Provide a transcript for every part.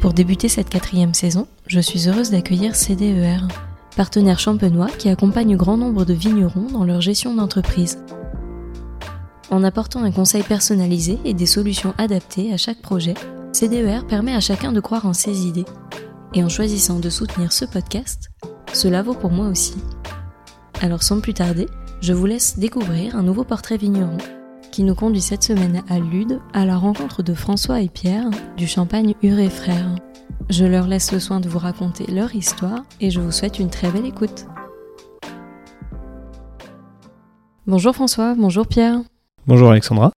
Pour débuter cette quatrième saison, je suis heureuse d'accueillir CDER, partenaire champenois qui accompagne grand nombre de vignerons dans leur gestion d'entreprise. En apportant un conseil personnalisé et des solutions adaptées à chaque projet, CDER permet à chacun de croire en ses idées. Et en choisissant de soutenir ce podcast, cela vaut pour moi aussi. Alors sans plus tarder, je vous laisse découvrir un nouveau portrait vigneron qui nous conduit cette semaine à Lude à la rencontre de François et Pierre du Champagne Huré Frères. Je leur laisse le soin de vous raconter leur histoire et je vous souhaite une très belle écoute. Bonjour François, bonjour Pierre. Bonjour Alexandra.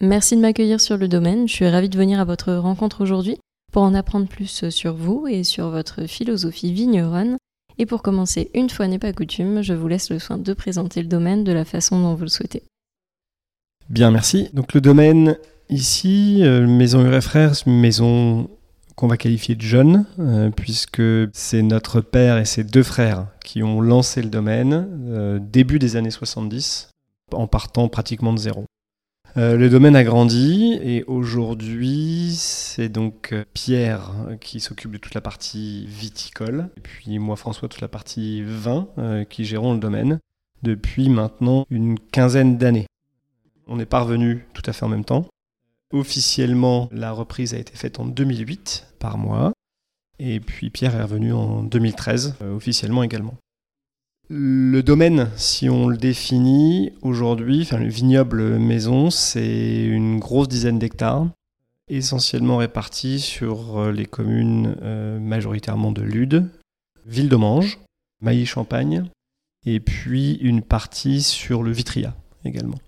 Merci de m'accueillir sur le domaine. Je suis ravie de venir à votre rencontre aujourd'hui pour en apprendre plus sur vous et sur votre philosophie vigneronne. Et pour commencer, une fois n'est pas coutume, je vous laisse le soin de présenter le domaine de la façon dont vous le souhaitez. Bien, merci. Donc le domaine ici, euh, Maison une maison qu'on va qualifier de jeune, euh, puisque c'est notre père et ses deux frères qui ont lancé le domaine euh, début des années 70, en partant pratiquement de zéro. le domaine a grandi et aujourd'hui c'est donc Pierre qui s'occupe de toute la partie viticole et puis moi François toute la partie vin qui gérons le domaine depuis maintenant une quinzaine d'années. On n'est pas revenu tout à fait en même temps. Officiellement, la reprise a été faite en 2008 par moi. Et puis Pierre est revenu en 2013, euh, officiellement également. Le domaine, si on le définit aujourd'hui, enfin, le vignoble maison, c'est une grosse dizaine d'hectares, essentiellement répartis sur euh, les communes euh, majoritairement de Lude, Ville-de-Mange, Mailly-Champagne, et puis une partie sur le Vitria également.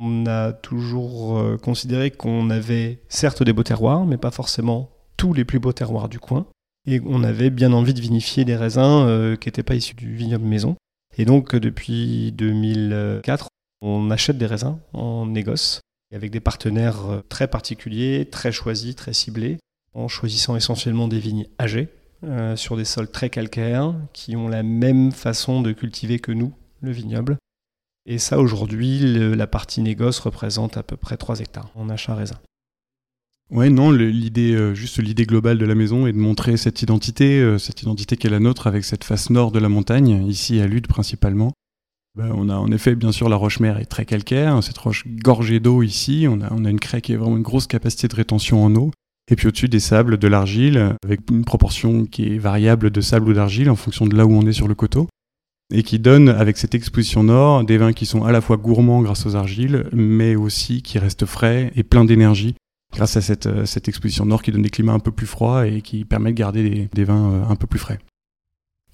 On a toujours euh, considéré qu'on avait certes des beaux terroirs, mais pas forcément tous les plus beaux terroirs du coin. Et on avait bien envie de vinifier des raisins euh, qui n'étaient pas issus du vignoble maison. Et donc depuis 2004, on achète des raisins en négoce, avec des partenaires euh, très particuliers, très choisis, très ciblés, en choisissant essentiellement des vignes âgées, sur des sols très calcaires, qui ont la même façon de cultiver que nous, le vignoble, et ça, aujourd'hui, la partie négoce représente à peu près 3 hectares en achat raisin. Ouais, non, l'idée, euh, juste l'idée globale de la maison est de montrer cette identité, euh, cette identité qui est la nôtre avec cette face nord de la montagne, ici à Lude principalement. Ben, on a en effet, bien sûr, la roche-mère est très calcaire, cette roche gorgée d'eau ici, on a, on a une craie qui a vraiment une grosse capacité de rétention en eau. Et puis au-dessus des sables, de l'argile, avec une proportion qui est variable de sable ou d'argile en fonction de là où on est sur le coteau et qui donne, avec cette exposition nord, des vins qui sont à la fois gourmands grâce aux argiles, mais aussi qui restent frais et pleins d'énergie grâce à cette, euh, cette, exposition nord qui donne des climats un peu plus froids et qui permet de garder des, vins euh, un peu plus frais.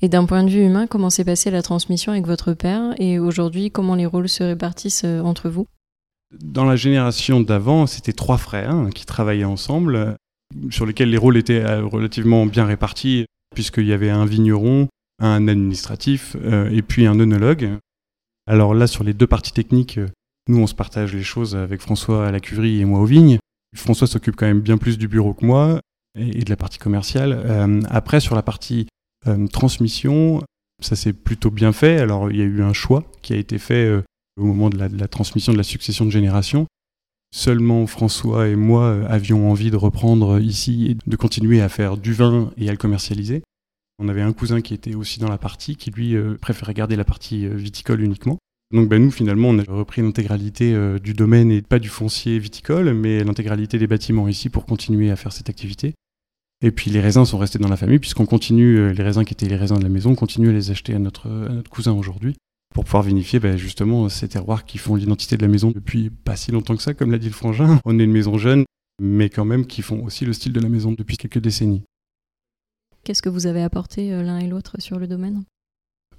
Et d'un point de vue humain, comment s'est passée la transmission avec votre père et aujourd'hui, comment les rôles se répartissent euh, entre vous? Dans la génération d'avant, c'était trois frères hein, qui travaillaient ensemble, sur lesquels les rôles étaient relativement bien répartis, puisqu'il y avait un vigneron, un administratif euh, et puis un œnologue. Alors là, sur les deux parties techniques, euh, nous, on se partage les choses avec François à la cuverie et moi aux vignes. François s'occupe quand même bien plus du bureau que moi et, de la partie commerciale. Euh, après, sur la partie transmission, ça s'est plutôt bien fait. Alors, il y a eu un choix qui a été fait au moment de la, transmission de la succession de génération. Seulement François et moi avions envie de reprendre ici et de continuer à faire du vin et à le commercialiser. On avait un cousin qui était aussi dans la partie, qui lui euh, préférait garder la partie euh, viticole uniquement. Donc ben, nous, finalement, on a repris l'intégralité euh, du domaine et pas du foncier viticole, mais l'intégralité des bâtiments ici pour continuer à faire cette activité. Et puis les raisins sont restés dans la famille, puisqu'on continue, les raisins qui étaient les raisins de la maison, on continue à les acheter à notre, cousin aujourd'hui, pour pouvoir vinifier ben, justement ces terroirs qui font l'identité de la maison depuis pas si longtemps que ça, comme l'a dit le frangin. On est une maison jeune, mais quand même qui font aussi le style de la maison depuis quelques décennies. Qu'est-ce que vous avez apporté euh, l'un et l'autre sur le domaine?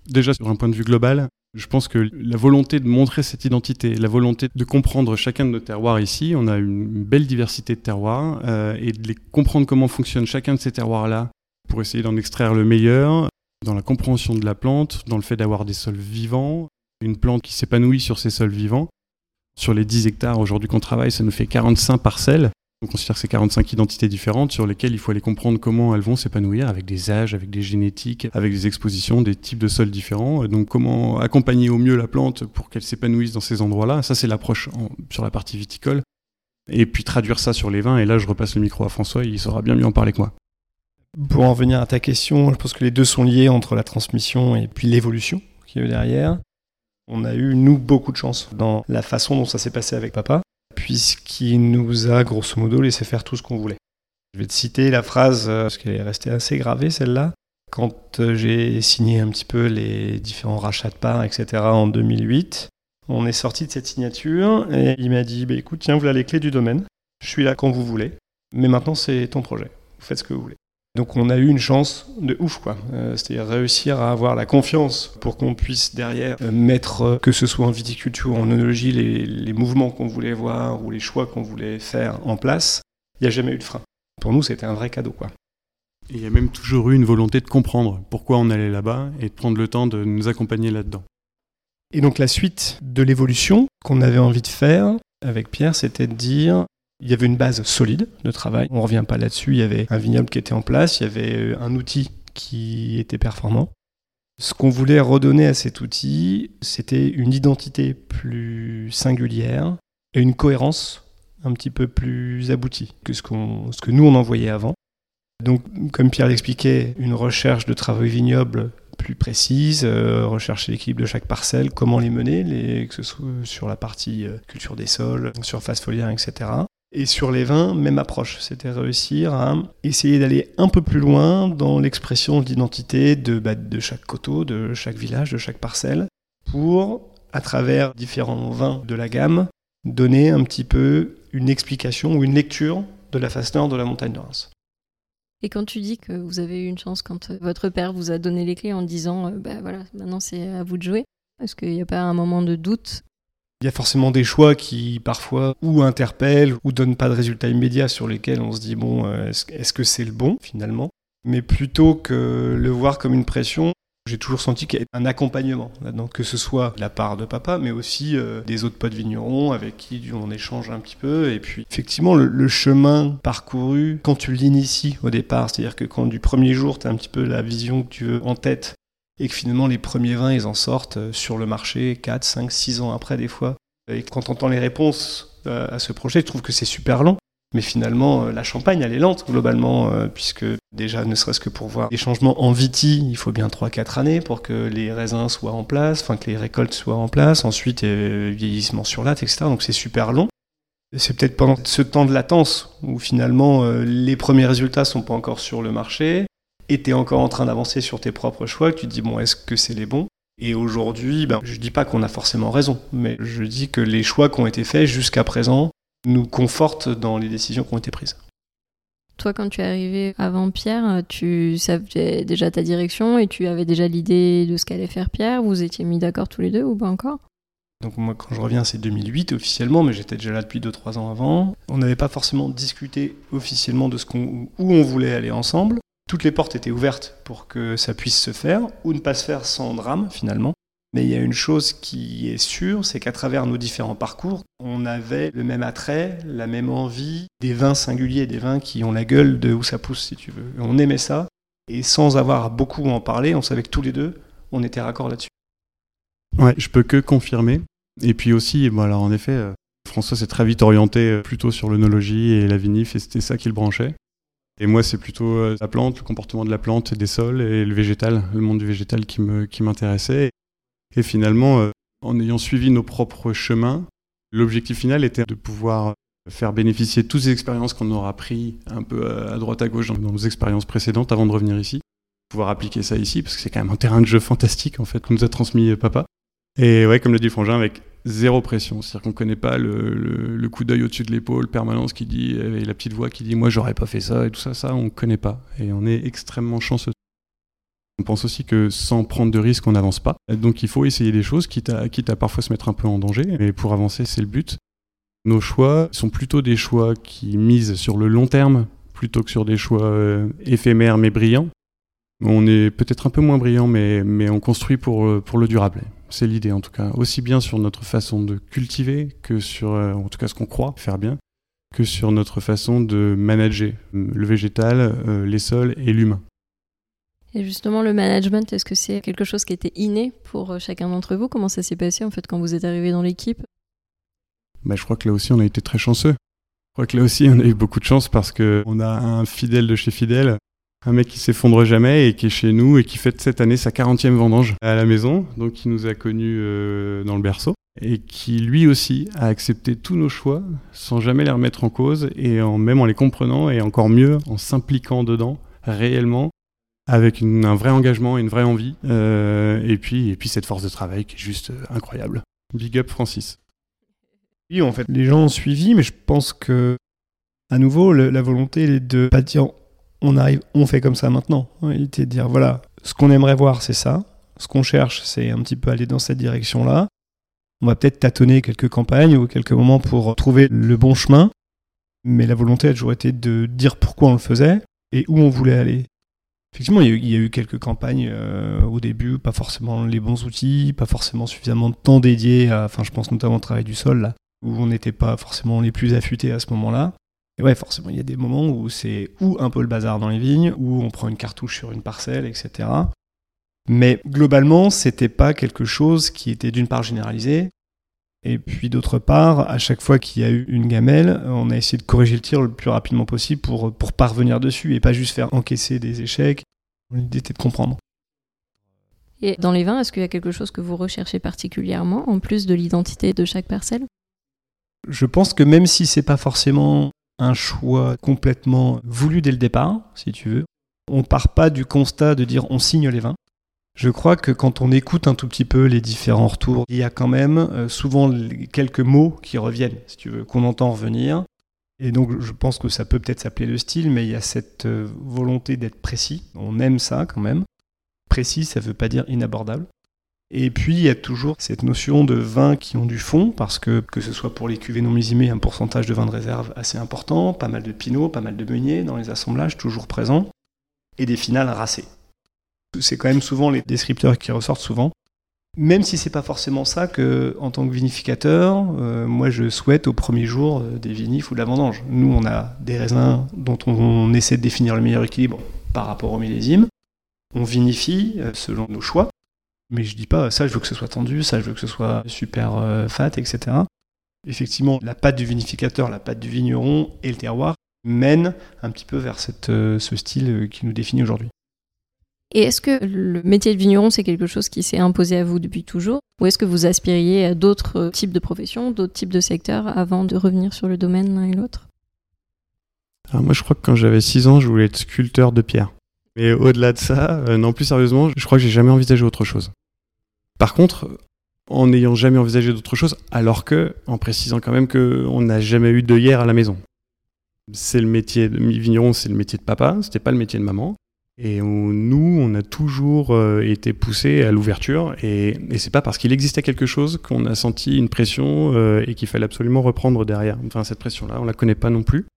Déjà, sur un point de vue global, Je pense que la volonté de montrer cette identité, la volonté de comprendre chacun de nos terroirs ici, on a une belle diversité de terroirs, euh, et de les comprendre comment fonctionne chacun de ces terroirs-là pour essayer d'en extraire le meilleur, dans la compréhension de la plante, dans le fait d'avoir des sols vivants, une plante qui s'épanouit sur ces sols vivants. Sur les 10 hectares aujourd'hui qu'on travaille, ça nous fait 45 parcelles. On considère que c'est 45 identités différentes sur lesquelles il faut aller comprendre comment elles vont s'épanouir avec des âges, avec des génétiques, avec des expositions, des types de sols différents. Donc comment accompagner au mieux la plante pour qu'elle s'épanouisse dans ces endroits-là. Ça, c'est l'approche sur la partie viticole. Et puis traduire ça sur les vins. Et là, je repasse le micro à François, il saura bien mieux en parler que moi. Pour en venir à ta question, je pense que les deux sont liés entre la transmission et puis l'évolution qui est derrière. On a eu, nous, beaucoup de chance dans la façon dont ça s'est passé avec papa puisqu'il nous a grosso modo laissé faire tout ce qu'on voulait. Je vais te citer la phrase, euh, parce qu'elle est restée assez gravée celle-là. Quand euh, j'ai signé un petit peu les différents rachats de parts, etc. en 2008, on est sorti de cette signature et il m'a dit bah, écoute, tiens, voilà les clés du domaine. Je suis là quand vous voulez, mais maintenant c'est ton projet. Vous faites ce que vous voulez. Donc on a eu une chance de ouf, quoi. Euh, c'est-à-dire réussir à avoir la confiance pour qu'on puisse derrière euh, mettre, euh, que ce soit en viticulture, en onologie, les, mouvements qu'on voulait voir ou les choix qu'on voulait faire en place. Il n'y a jamais eu de frein. Pour nous, c'était un vrai cadeau, quoi. Il y a même toujours eu une volonté de comprendre pourquoi on allait là-bas et de prendre le temps de nous accompagner là-dedans. Et donc la suite de l'évolution qu'on avait envie de faire avec Pierre, c'était de dire il y avait une base solide de travail. On ne revient pas là-dessus. Il y avait un vignoble qui était en place, il y avait euh, un outil qui était performant. Ce qu'on voulait redonner à cet outil, c'était une identité plus singulière et une cohérence un petit peu plus aboutie que ce, que nous on envoyait avant. Donc, comme Pierre l'expliquait, une recherche de travaux vignobles plus précise, euh, rechercher l'équilibre de chaque parcelle, comment les mener, que ce soit sur la partie euh, culture des sols, surface foliaire, etc. Et sur les vins, même approche. C'était réussir à essayer d'aller un peu plus loin dans l'expression d'identité de, bah, de chaque coteau, de chaque village, de chaque parcelle, pour, à travers différents vins de la gamme, donner un petit peu une explication ou une lecture de la face nord de la montagne de Reims. Et quand tu dis que vous avez eu une chance quand euh, votre père vous a donné les clés en disant euh, bah voilà, maintenant c'est à vous de jouer, est-ce qu'il n'y a pas un moment de doute il y a forcément des choix qui parfois ou interpellent ou donnent pas de résultats immédiats sur lesquels on se dit bon, euh, est-ce que c'est le bon finalement? Mais plutôt que le voir comme une pression, j'ai toujours senti qu'il y avait un accompagnement là-dedans, que ce soit de la part de papa, mais aussi euh, des autres potes vignerons avec qui on échange un petit peu. Et puis, effectivement, le, chemin parcouru, quand tu l'inities au départ, c'est-à-dire que quand du premier jour, tu as un petit peu la vision que tu veux en tête, et que finalement les premiers vins, ils en sortent euh, sur le marché 4, 5, 6 ans après des fois. Et quand on entend les réponses euh, à ce projet, je trouve que c'est super long. Mais finalement, euh, la champagne, elle est lente globalement, puisque déjà, ne serait-ce que pour voir des changements en viti, il faut bien 3-4 années pour que les raisins soient en place, enfin que les récoltes soient en place, ensuite vieillissement sur latte, etc. Donc c'est super long. C'est peut-être pendant ce temps de latence où finalement les premiers résultats sont pas encore sur le marché, et tu es encore en train d'avancer sur tes propres choix, que tu te dis, bon, est-ce que c'est les bons? Et aujourd'hui, ben, je dis pas qu'on a forcément raison, mais je dis que les choix qui ont été faits jusqu'à présent nous confortent dans les décisions qui ont été prises. Toi, quand tu es arrivé avant Pierre, tu savais déjà ta direction et tu avais déjà l'idée de ce qu'allait faire Pierre? Vous étiez mis d'accord tous les deux ou pas encore? Donc moi quand je reviens c'est 2008 officiellement, mais j'étais déjà là depuis 2-3 ans avant. On n'avait pas forcément discuté officiellement de ce qu'on, où on voulait aller ensemble toutes les portes étaient ouvertes pour que ça puisse se faire, ou ne pas se faire sans drame finalement. Mais il y a une chose qui est sûre, c'est qu'à travers nos différents parcours, on avait le même attrait, la même envie, des vins singuliers, des vins qui ont la gueule de où ça pousse, si tu veux. On aimait ça, et sans avoir beaucoup en parler, on savait que tous les deux, on était raccord là-dessus. Ouais, je peux que confirmer. Et puis aussi, alors en effet, euh, François s'est très vite orienté euh, plutôt sur l'œnologie et la vinif, et c'était ça qui le branchait. Et moi, c'est plutôt euh, la plante, le comportement de la plante, des sols et le végétal, le monde du végétal qui m'intéressait. Qui et finalement, euh, en ayant suivi nos propres chemins, l'objectif final était de pouvoir faire bénéficier toutes ces expériences qu'on aura pris un peu à droite à gauche dans nos expériences précédentes avant de revenir ici, pouvoir appliquer ça ici parce que c'est quand même un terrain de jeu fantastique en fait qu'on nous a transmis papa. Et ouais, comme le dit Frangin, avec zéro pression. C'est-à-dire qu'on ne connaît pas le, coup d'œil au-dessus de l'épaule, permanence qui dit, et la petite voix qui dit moi j'aurais pas fait ça et tout ça, ça on ne connaît pas. Et on est extrêmement chanceux. On pense aussi que sans prendre de risques, on n'avance pas. Donc il faut essayer des choses, quitte à, quitte à parfois se mettre un peu en danger. Mais pour avancer, c'est le but. Nos choix sont plutôt des choix qui misent sur le long terme plutôt que sur des choix euh, éphémères mais brillants. On est peut-être un peu moins brillant, mais, on construit pour, euh, pour le durable. C'est l'idée en tout cas, aussi bien sur notre façon de cultiver que sur, euh, en tout cas ce qu'on croit faire bien, que sur notre façon de manager le végétal, les sols et l'humain. Et justement, le management, est-ce que c'est quelque chose qui était inné pour chacun d'entre vous? Comment ça s'est passé en fait quand vous êtes arrivé dans l'équipe? Bah, je crois que là aussi on a été très chanceux. Je crois que là aussi on a eu beaucoup de chance parce qu'on a un fidèle de chez fidèle, un mec qui s'effondre jamais et qui est chez nous et qui fête cette année sa 40e vendange à la maison, donc qui nous a connus euh, dans le berceau et qui lui aussi a accepté tous nos choix sans jamais les remettre en cause et même en les comprenant et encore mieux en s'impliquant dedans réellement avec un vrai engagement et une vraie envie euh, et puis et puis cette force de travail qui est juste euh, incroyable. Big up Francis. Oui, en fait, les gens ont suivi, mais je pense que, à nouveau, la volonté est de pas dire on arrive, on fait comme ça maintenant. Il était de dire voilà, ce qu'on aimerait voir, c'est ça. Ce qu'on cherche, c'est un petit peu aller dans cette direction-là. On va peut-être tâtonner quelques campagnes ou quelques moments pour trouver le bon chemin. Mais la volonté a toujours été de dire pourquoi on le faisait et où on voulait aller. Effectivement, il y, a eu, quelques campagnes euh, au début, pas forcément les bons outils, pas forcément suffisamment de temps dédié à, enfin, je pense notamment au travail du sol, où on n'était pas forcément les plus affûtés à ce moment-là. Et ouais, forcément, il y a des moments où c'est ou un peu le bazar dans les vignes, ou on prend une cartouche sur une parcelle, etc. Mais globalement, c'était pas quelque chose qui était d'une part généralisé, et puis d'autre part, à chaque fois qu'il y a eu une gamelle, on a essayé de corriger le tir le plus rapidement possible pour, pour parvenir dessus et pas juste faire encaisser des échecs. L'idée était de comprendre. Et dans les vins, est-ce qu'il y a quelque chose que vous recherchez particulièrement, en plus de l'identité de chaque parcelle? Je pense que même si c'est pas forcément un choix complètement voulu dès le départ, si tu veux, on part pas du constat de dire on signe les vins. Je crois que quand on écoute un tout petit peu les différents retours, il y a quand même euh, souvent quelques mots qui reviennent, si tu veux, qu'on entend revenir. Et donc je pense que ça peut peut-être s'appeler le style, mais il y a cette euh, volonté d'être précis. On aime ça quand même. Précis, ça ne veut pas dire inabordable. Et puis, il y a toujours cette notion de vins qui ont du fond, parce que, que ce soit pour les cuvées non misimées, un pourcentage de vins de réserve assez important, pas mal de pinot, pas mal de meunier dans les assemblages, toujours présents, et des finales racées. C'est quand même souvent les descripteurs qui ressortent souvent. Même si c'est pas forcément ça que, en tant que vinificateur, euh, moi je souhaite au premier jour euh, des vinifs ou de la vendange. Nous, on a des raisins dont on, essaie de définir le meilleur équilibre par rapport au millésime. On vinifie euh, selon nos choix. Mais je dis pas ça, je veux que ce soit tendu, ça, je veux que ce soit super euh, fat, etc. Effectivement, la pâte du vinificateur, la pâte du vigneron et le terroir mènent un petit peu vers cette, euh, ce style euh, qui nous définit aujourd'hui. Et est-ce que le métier de vigneron, c'est quelque chose qui s'est imposé à vous depuis toujours? Ou est-ce que vous aspiriez à d'autres types de professions, d'autres types de secteurs avant de revenir sur le domaine l'un et l'autre? Alors moi, je crois que quand j'avais 6 ans, je voulais être sculpteur de pierre. Mais au-delà de ça, non, plus sérieusement, je crois que j'ai jamais envisagé autre chose. Par contre, en n'ayant jamais envisagé d'autre chose, alors que, en précisant quand même qu'on n'a jamais eu de hier à la maison. C'est le métier de vigneron, c'est le métier de papa, c'était pas le métier de maman. Et nous, on a toujours euh, été poussés à l'ouverture, et, c'est pas parce qu'il existait quelque chose qu'on a senti une pression euh, et qu'il fallait absolument reprendre derrière. Enfin, cette pression-là, on la connaît pas non plus.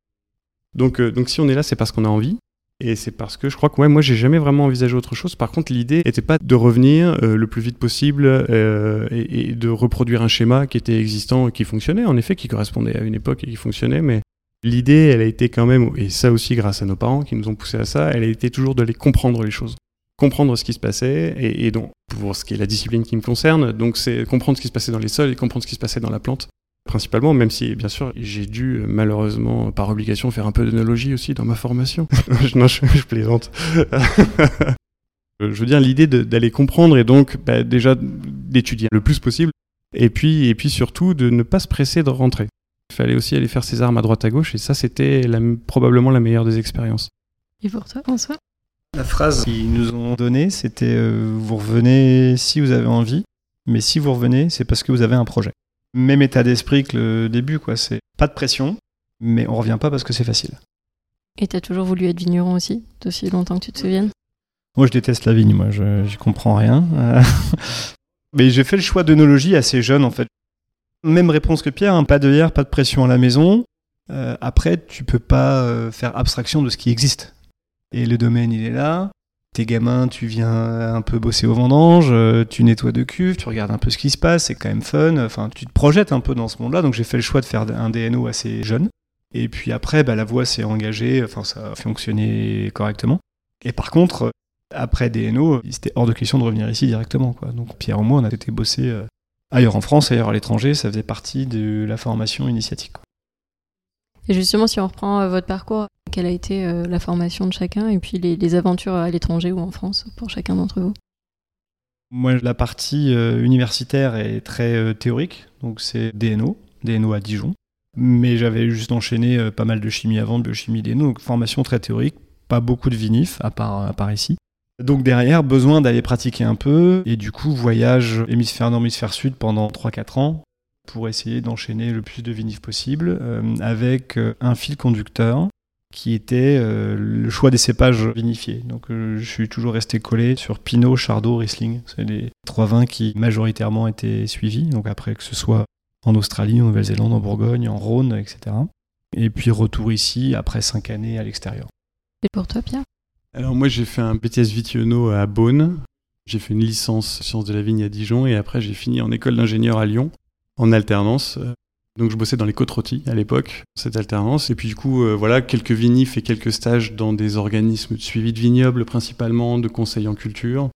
Donc, euh, donc si on est là, c'est parce qu'on a envie, et c'est parce que je crois que ouais, moi, j'ai jamais vraiment envisagé autre chose. Par contre, l'idée n'était pas de revenir euh, le plus vite possible euh, et, de reproduire un schéma qui était existant et qui fonctionnait, en effet, qui correspondait à une époque et qui fonctionnait. Mais l'idée, elle a été quand même, et ça aussi grâce à nos parents qui nous ont poussé à ça, elle a été toujours de les comprendre les choses. Comprendre ce qui se passait, et, et donc, pour ce qui est la discipline qui me concerne, donc c'est comprendre ce qui se passait dans les sols et comprendre ce qui se passait dans la plante principalement, même si bien sûr j'ai dû malheureusement par obligation faire un peu d'œnologie aussi dans ma formation. non, je, plaisante. je veux dire l'idée d'aller comprendre et donc bah, déjà d'étudier le plus possible et puis, et puis surtout de ne pas se presser de rentrer. Il fallait aussi aller faire ses armes à droite à gauche et ça c'était probablement la meilleure des expériences. Et pour toi François? La phrase qu'ils nous ont donnée c'était euh, vous revenez si vous avez envie, mais si vous revenez c'est parce que vous avez un projet même état d'esprit que le début, quoi. C'est pas de pression, mais on revient pas parce que c'est facile. Et t'as toujours voulu être vigneron aussi, d'aussi longtemps que tu te souviennes? Moi, je déteste la vigne, moi, je j'y comprends rien. Mais j'ai fait le choix d'œnologie assez jeune, en fait. Même réponse que Pierre, hein, pas de hier, pas de pression à la maison. Euh, après, tu peux pas euh, faire abstraction de ce qui existe. Et le domaine, il est là. Tes gamins, tu viens un peu bosser au vendange, euh, tu nettoies de cuves, tu regardes un peu ce qui se passe, c'est quand même fun. Enfin, tu te projettes un peu dans ce monde-là. Donc j'ai fait le choix de faire un DNO assez jeune. Et puis après, bah, la voie s'est engagée, enfin ça a fonctionné correctement. Et par contre, après DNO, c'était hors de question de revenir ici directement. Donc Pierre et moi, on a été bossé ailleurs en France, ailleurs à l'étranger, ça faisait partie de la formation initiatique. Et justement, si on reprend euh, votre parcours, quelle a été euh, la formation de chacun et puis les, aventures à l'étranger ou en France pour chacun d'entre vous? Moi, la partie euh, universitaire est très théorique, donc c'est DNO, DNO à Dijon. Mais j'avais juste enchaîné pas mal de chimie avant, de biochimie DNO, donc formation très théorique, pas beaucoup de vinif à part, à part ici. Donc derrière, besoin d'aller pratiquer un peu, et du coup, voyage hémisphère nord, hémisphère sud pendant 3-4 ans pour essayer d'enchaîner le plus de vinifs possible, euh, avec euh, un fil conducteur qui était euh, le choix des cépages vinifiés. Donc je suis toujours resté collé sur Pinot, Chardot, Riesling. C'est les trois vins qui majoritairement étaient suivis. Donc après que ce soit en Australie, en Nouvelle-Zélande, en Bourgogne, en Rhône, etc. Et puis retour ici après cinq années à l'extérieur. Et pour toi, Pierre? Alors moi j'ai fait un BTS Vitiono à Beaune, j'ai fait une licence sciences de la vigne à Dijon et après j'ai fini en école d'ingénieur à Lyon en alternance. Donc je bossais dans les côtes rôties à l'époque, cette alternance. Et puis du coup, euh, voilà, quelques vinifs et quelques stages dans des organismes de suivi de vignobles principalement, de conseils en culture.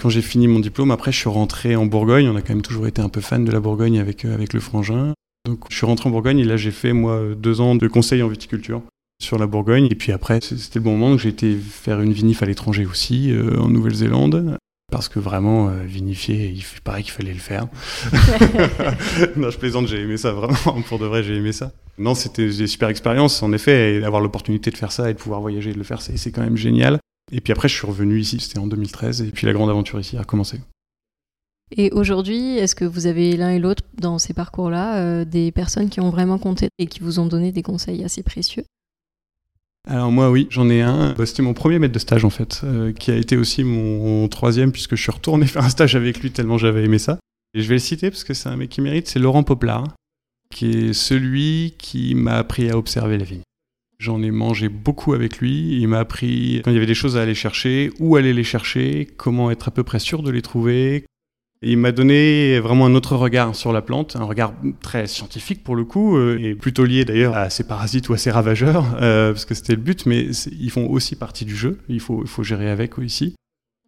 Quand j'ai fini mon diplôme, après je suis rentré en Bourgogne. On a quand même toujours été un peu fan de la Bourgogne avec, euh, avec le frangin. Donc je suis rentré en Bourgogne et là j'ai fait moi deux ans de conseil en viticulture sur la Bourgogne. Et puis après, c'était le bon moment que j'ai été faire une vinif à l'étranger aussi, euh, en Nouvelle-Zélande. Parce que vraiment, euh, vinifier, il paraît qu'il fallait le faire. non, je plaisante, j'ai aimé ça, vraiment. Pour de vrai, j'ai aimé ça. Non, c'était des super expériences, en effet. Et avoir l'opportunité de faire ça et de pouvoir voyager et de le faire, c'est quand même génial. Et puis après, je suis revenu ici, c'était en 2013. Et puis la grande aventure ici a commencé. Et aujourd'hui, est-ce que vous avez l'un et l'autre dans ces parcours-là euh, des personnes qui ont vraiment compté et qui vous ont donné des conseils assez précieux? Alors moi oui, j'en ai un. Bah, c'était mon premier maître de stage en fait, euh, qui a été aussi mon troisième puisque je suis retourné faire un stage avec lui tellement j'avais aimé ça. Et je vais le citer parce que c'est un mec qui mérite, c'est Laurent Poplar, qui est celui qui m'a appris à observer la vigne. J'en ai mangé beaucoup avec lui. Il m'a appris quand il y avait des choses à aller chercher, où aller les chercher, comment être à peu près sûr de les trouver, il m'a donné vraiment un autre regard sur la plante, un regard très scientifique pour le coup, euh, et plutôt lié d'ailleurs à ces parasites ou à ces ravageurs, euh, parce que c'était le but, mais ils font aussi partie du jeu, il faut, gérer avec aussi.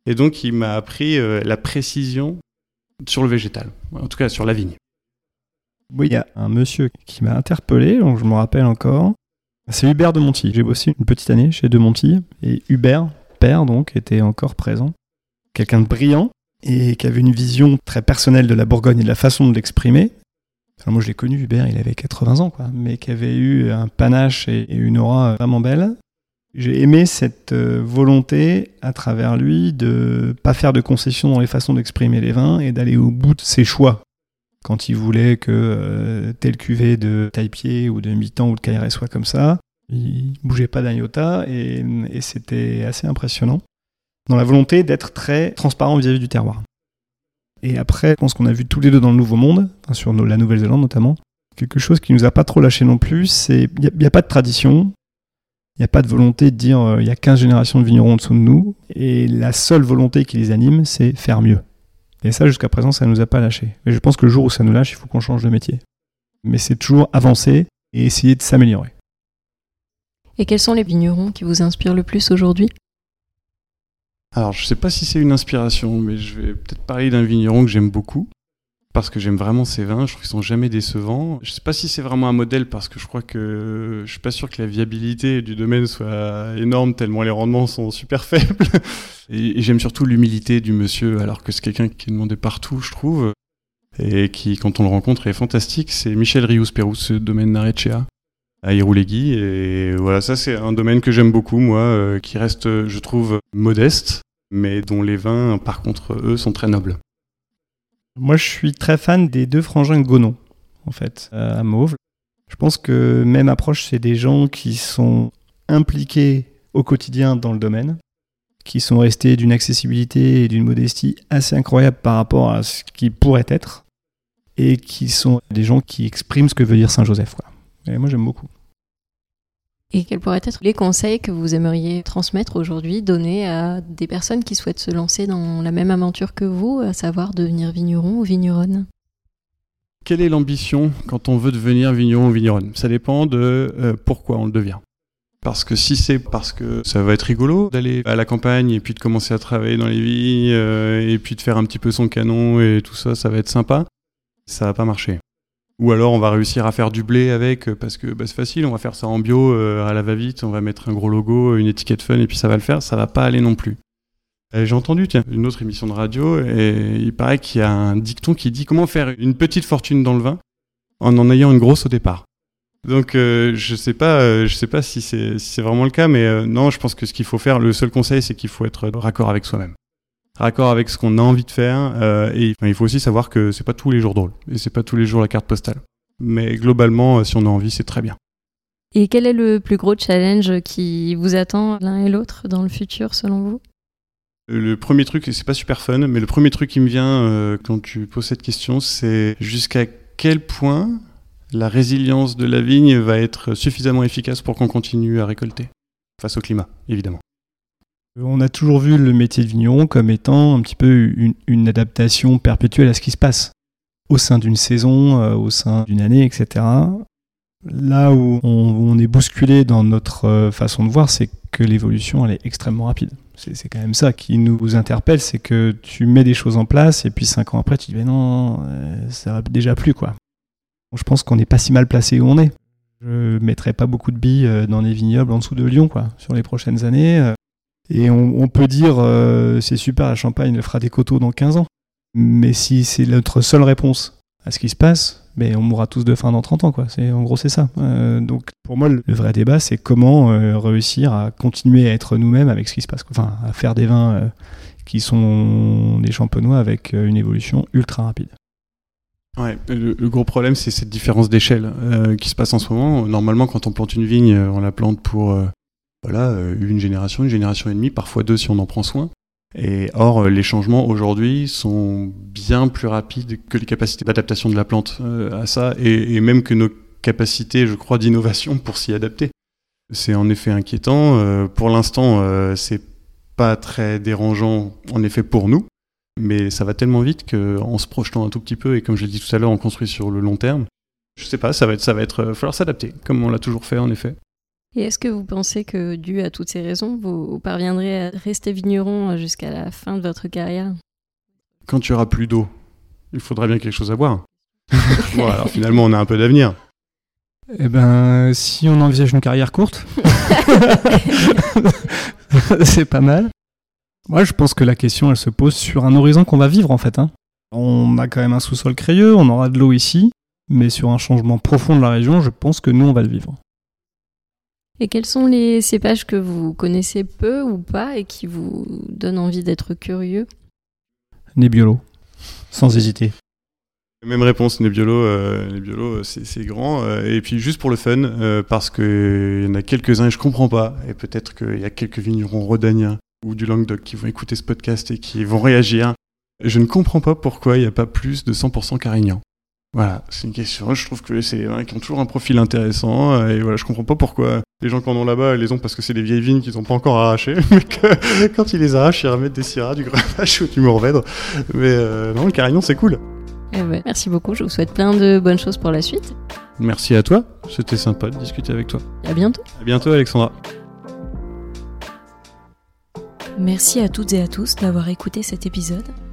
Et donc il m'a appris euh, la précision sur le végétal, en tout cas sur la vigne. Oui, il y a un monsieur qui m'a interpellé, donc je me rappelle encore. C'est Hubert de Monty. J'ai bossé une petite année chez de Monty, et Hubert, père donc, était encore présent. Quelqu'un de brillant, et qui avait une vision très personnelle de la Bourgogne et de la façon de l'exprimer. moi, je l'ai connu, Hubert, il avait 80 ans, quoi, mais qui avait eu un panache et une aura vraiment belle. J'ai aimé cette euh, volonté à travers lui de pas faire de concessions dans les façons d'exprimer les vins et d'aller au bout de ses choix. Quand il voulait que euh, telle cuvée de taille-pied ou de mi-temps ou de KRS soit comme ça, il bougeait pas d'un iota et c'était assez impressionnant dans la volonté d'être très transparent vis-à-vis du terroir. Et après, je pense qu'on a vu tous les deux dans le Nouveau Monde, sur la Nouvelle-Zélande notamment, quelque chose qui nous a pas trop lâché non plus, c'est il n'y a, pas de tradition, il n'y a pas de volonté de dire euh, il y a 15 générations de vignerons en dessous de nous, et la seule volonté qui les anime, c'est faire mieux. Et ça, jusqu'à présent, ça ne nous a pas lâché. Et je pense que le jour où ça nous lâche, il faut qu'on change de métier. Mais c'est toujours avancer et essayer de s'améliorer. Et quels sont les vignerons qui vous inspirent le plus aujourd'hui? Alors, je sais pas si c'est une inspiration, mais je vais peut-être parler d'un vigneron que j'aime beaucoup, parce que j'aime vraiment ses vins, je trouve qu'ils sont jamais décevants. Je sais pas si c'est vraiment un modèle, parce que je crois que je suis pas sûr que la viabilité du domaine soit énorme, tellement les rendements sont super faibles. Et, j'aime surtout l'humilité du monsieur, alors que c'est quelqu'un qui est demandé partout, je trouve, et qui, quand on le rencontre, est fantastique. C'est Michel Rius-Pérou, ce domaine Narechea à Iroulegui. Et voilà, ça c'est un domaine que j'aime beaucoup, moi, euh, qui reste, je trouve, modeste, mais dont les vins, par contre, eux, sont très nobles. Moi, je suis très fan des deux frangins Gonon, en fait, à Mauve. Je pense que même approche, c'est des gens qui sont impliqués au quotidien dans le domaine, qui sont restés d'une accessibilité et d'une modestie assez incroyable par rapport à ce qui pourrait être, et qui sont des gens qui expriment ce que veut dire Saint-Joseph. Et moi j'aime beaucoup. Et quels pourraient être les conseils que vous aimeriez transmettre aujourd'hui, donner à des personnes qui souhaitent se lancer dans la même aventure que vous, à savoir devenir vigneron ou vigneronne? Quelle est l'ambition quand on veut devenir vigneron ou vigneronne? Ça dépend de euh, pourquoi on le devient. Parce que si c'est parce que ça va être rigolo d'aller à la campagne et puis de commencer à travailler dans les vignes euh, et puis de faire un petit peu son canon et tout ça, ça va être sympa, ça va pas marcher. Ou alors on va réussir à faire du blé avec euh, parce que bah, c'est facile, on va faire ça en bio euh, à la va-vite, on va mettre un gros logo, une étiquette fun et puis ça va le faire, ça va pas aller non plus. J'ai entendu tiens, une autre émission de radio et il paraît qu'il y a un dicton qui dit comment faire une petite fortune dans le vin en en ayant une grosse au départ. Donc euh, je sais pas, sais pas si c'est vraiment le cas, mais non, je pense que ce qu'il faut faire, le seul conseil, c'est qu'il faut être raccord avec soi-même raccord avec ce qu'on a envie de faire. Euh, et il faut aussi savoir que c'est pas tous les jours drôle et c'est pas tous les jours la carte postale. Mais globalement, euh, si on a envie, c'est très bien. Et quel est le plus gros challenge qui vous attend l'un et l'autre dans le futur, selon vous? Le premier truc, et c'est pas super fun, mais le premier truc qui me vient euh, quand tu poses cette question, c'est jusqu'à quel point la résilience de la vigne va être suffisamment efficace pour qu'on continue à récolter face au climat, évidemment. On a toujours vu le métier de vigneron comme étant un petit peu une, adaptation perpétuelle à ce qui se passe au sein d'une saison, euh, au sein d'une année, etc. Là où on, est bousculé dans notre euh, façon de voir, c'est que l'évolution elle est extrêmement rapide. C'est quand même ça qui nous interpelle, c'est que tu mets des choses en place et puis cinq ans après tu dis mais non, euh, ça va déjà plus quoi. je pense qu'on n'est pas si mal placé où on est. Je mettrai pas beaucoup de billes dans les vignobles en dessous de Lyon quoi sur les prochaines années. Et on, peut dire euh, c'est super, la Champagne elle fera des coteaux dans 15 ans. Mais si c'est notre seule réponse à ce qui se passe, mais on mourra tous de faim dans 30 ans. Quoi. En gros, c'est ça. Euh, donc pour moi, le, vrai débat, c'est comment euh, réussir à continuer à être nous-mêmes avec ce qui se passe. Enfin, à faire des vins qui sont des champenois avec une évolution ultra rapide. Ouais, le, gros problème, c'est cette différence d'échelle qui se passe en ce moment. Normalement, quand on plante une vigne, on la plante pour voilà, euh, une génération, une génération et demie, parfois deux si on en prend soin. Et or, euh, les changements aujourd'hui sont bien plus rapides que les capacités d'adaptation de la plante euh, à ça, et, même que nos capacités, je crois, d'innovation pour s'y adapter. C'est en effet inquiétant. pour l'instant, c'est pas très dérangeant, en effet, pour nous, mais ça va tellement vite qu'en se projetant un tout petit peu, et comme je l'ai dit tout à l'heure, on construit sur le long terme, je sais pas, ça va être, ça va être, falloir s'adapter, comme on l'a toujours fait, en effet. Et est-ce que vous pensez que, dû à toutes ces raisons, vous parviendrez à rester vigneron jusqu'à la fin de votre carrière? Quand tu auras plus d'eau, il faudra bien quelque chose à boire. bon, alors finalement, on a un peu d'avenir. Eh ben, si on envisage une carrière courte, c'est pas mal. Moi, je pense que la question, elle se pose sur un horizon qu'on va vivre en fait. Hein. On a quand même un sous-sol crayeux, on aura de l'eau ici, mais sur un changement profond de la région, je pense que nous, on va le vivre. Et quels sont les cépages que vous connaissez peu ou pas et qui vous donnent envie d'être curieux? Nebbiolo, sans hésiter. Même réponse, Nebbiolo, euh, Nebbiolo c'est grand. Euh, et puis juste pour le fun, euh, parce qu'il y en a quelques-uns et je comprends pas, et peut-être qu'il y a quelques vignerons rodaniens ou du Languedoc qui vont écouter ce podcast et qui vont réagir. Je ne comprends pas pourquoi il n'y a pas plus de 100% Carignan. Voilà, c'est une question. Je trouve que c'est qui ont toujours un profil intéressant. Euh, et voilà, je comprends pas pourquoi les gens qui en ont là-bas, ils les ont parce que c'est des vieilles vignes qu'ils n'ont pas encore arrachées. Mais que quand ils les arrachent, ils remettent des syrahs, du grenache ou du mourvèdre. Mais euh, non, le carignon, c'est cool. Eh merci beaucoup. Je vous souhaite plein de bonnes choses pour la suite. Merci à toi. C'était sympa de discuter avec toi. À bientôt. À bientôt, Alexandra. Merci à toutes et à tous d'avoir écouté cet épisode.